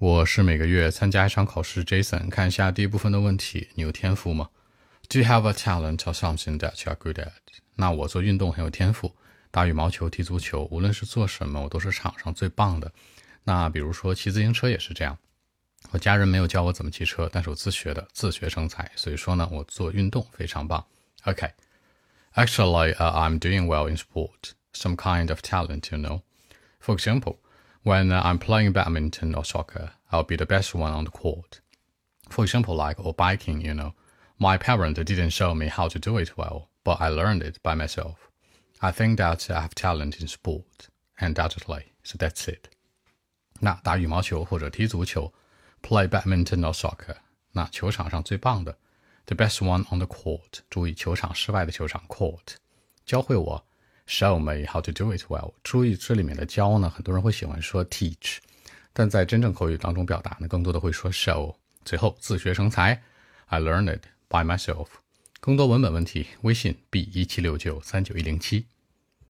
我是每个月参加一场考试，Jason。看一下第一部分的问题：你有天赋吗？Do you have a talent or something that you are good at？那我做运动很有天赋，打羽毛球、踢足球，无论是做什么，我都是场上最棒的。那比如说骑自行车也是这样，我家人没有教我怎么骑车，但是我自学的，自学成才。所以说呢，我做运动非常棒。OK，Actually, I'm doing well in sport. Some kind of talent, you know. For example. When I'm playing badminton or soccer, I'll be the best one on the court. For example, like or biking, you know, my parent didn't show me how to do it well, but I learned it by myself. I think that I have talent in sport, undoubtedly. So that's it. 那打羽毛球或者踢足球，play badminton or soccer，那球场上最棒的，the best one on the court。注意球场室外的球场 court，教会我 Show me how to do it well。注意这里面的教呢，很多人会喜欢说 teach，但在真正口语当中表达呢，更多的会说 show。最后自学成才，I learned it by myself。更多文本问题，微信 b 一七六九三九一零七。